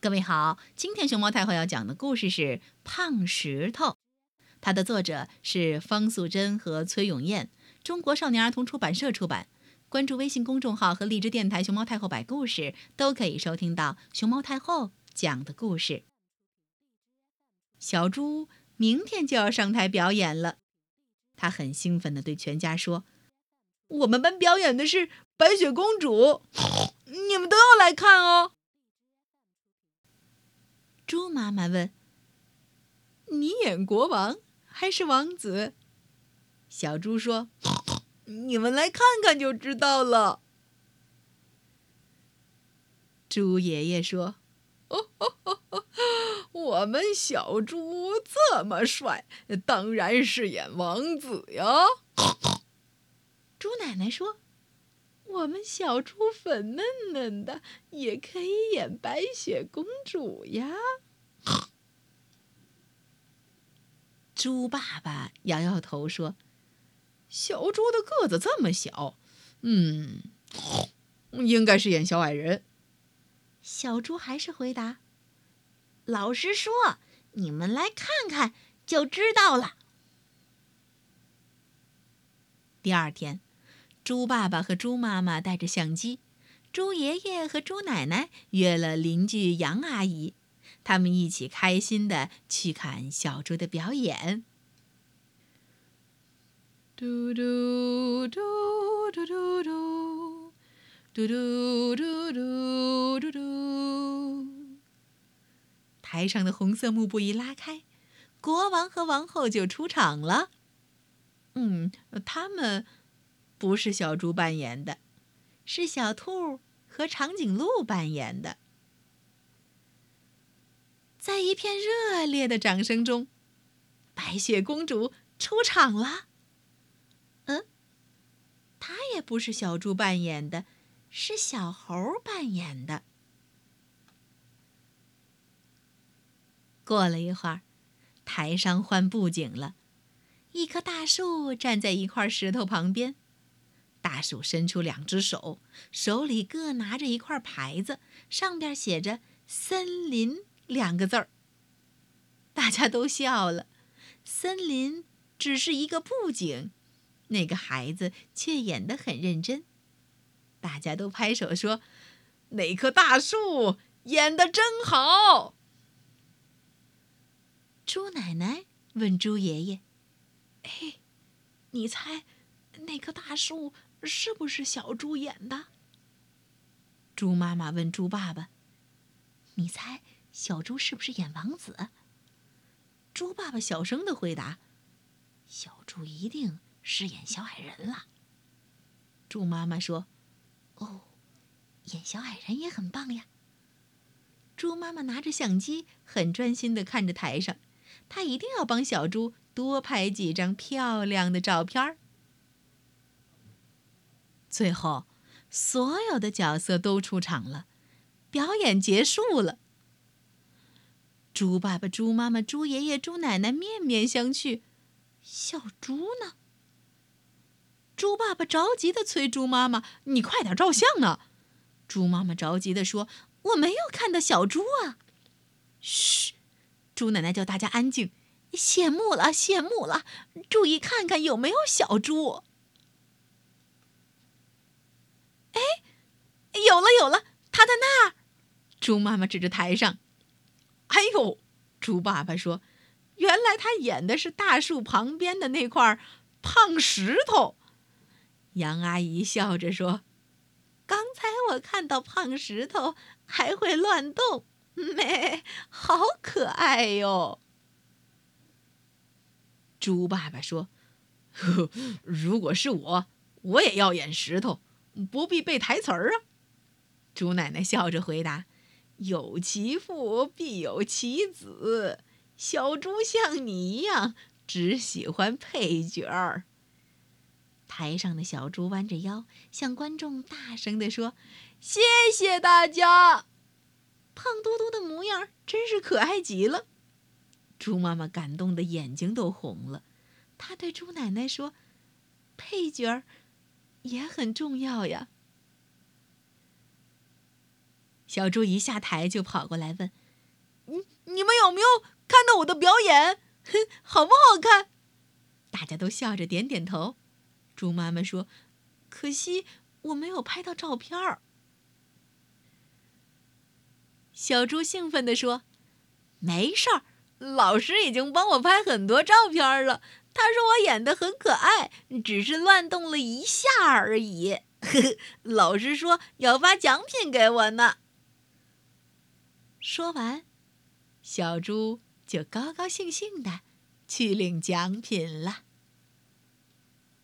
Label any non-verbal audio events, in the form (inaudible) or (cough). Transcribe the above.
各位好，今天熊猫太后要讲的故事是《胖石头》，它的作者是方素珍和崔永燕，中国少年儿童出版社出版。关注微信公众号和荔枝电台“熊猫太后摆故事”，都可以收听到熊猫太后讲的故事。小猪明天就要上台表演了，他很兴奋地对全家说：“我们班表演的是白雪公主，你们都要来看哦。”猪妈妈问：“你演国王还是王子？”小猪说：“ (sniffs) 你们来看看就知道了。”猪爷爷说：“哦哦哦哦，我们小猪这么帅，当然是演王子呀。”猪奶奶说：“我们小猪粉嫩嫩的，也可以演白雪公主呀。”猪爸爸摇摇头说：“小猪的个子这么小，嗯，应该是演小矮人。”小猪还是回答：“老实说，你们来看看就知道了。”第二天，猪爸爸和猪妈妈带着相机，猪爷爷和猪奶奶约了邻居杨阿姨。他们一起开心的去看小猪的表演。嘟嘟嘟嘟嘟嘟，嘟嘟嘟嘟嘟嘟。台上的红色幕布一拉开，国王和王后就出场了。嗯，他们不是小猪扮演的，是小兔和长颈鹿扮演的。在一片热烈的掌声中，白雪公主出场了。嗯，她也不是小猪扮演的，是小猴扮演的。过了一会儿，台上换布景了，一棵大树站在一块石头旁边，大树伸出两只手，手里各拿着一块牌子，上边写着“森林”。两个字儿，大家都笑了。森林只是一个布景，那个孩子却演得很认真。大家都拍手说：“那棵大树演得真好。”猪奶奶问猪爷爷：“嘿，你猜那棵大树是不是小猪演的？”猪妈妈问猪爸爸：“你猜？”小猪是不是演王子？猪爸爸小声的回答：“小猪一定是演小矮人了。”猪妈妈说：“哦，演小矮人也很棒呀。”猪妈妈拿着相机，很专心的看着台上，她一定要帮小猪多拍几张漂亮的照片儿。最后，所有的角色都出场了，表演结束了。猪爸爸、猪妈妈、猪爷爷、猪奶奶面面相觑，小猪呢？猪爸爸着急的催猪妈妈：“你快点照相啊！”猪妈妈着急的说：“我没有看到小猪啊！”嘘，猪奶奶叫大家安静。谢幕了，谢幕了，注意看看有没有小猪。哎，有了，有了，他在那儿。猪妈妈指着台上。哎呦，猪爸爸说：“原来他演的是大树旁边的那块胖石头。”杨阿姨笑着说：“刚才我看到胖石头还会乱动，咩，好可爱哟。”猪爸爸说呵：“如果是我，我也要演石头，不必背台词儿啊。”猪奶奶笑着回答。有其父必有其子，小猪像你一样，只喜欢配角儿。台上的小猪弯着腰，向观众大声地说：“谢谢大家！”胖嘟嘟的模样真是可爱极了。猪妈妈感动的眼睛都红了，她对猪奶奶说：“配角儿也很重要呀。”小猪一下台就跑过来问：“你你们有没有看到我的表演？好不好看？”大家都笑着点点头。猪妈妈说：“可惜我没有拍到照片儿。”小猪兴奋地说：“没事儿，老师已经帮我拍很多照片了。他说我演的很可爱，只是乱动了一下而已。(laughs) 老师说要发奖品给我呢。”说完，小猪就高高兴兴的去领奖品了。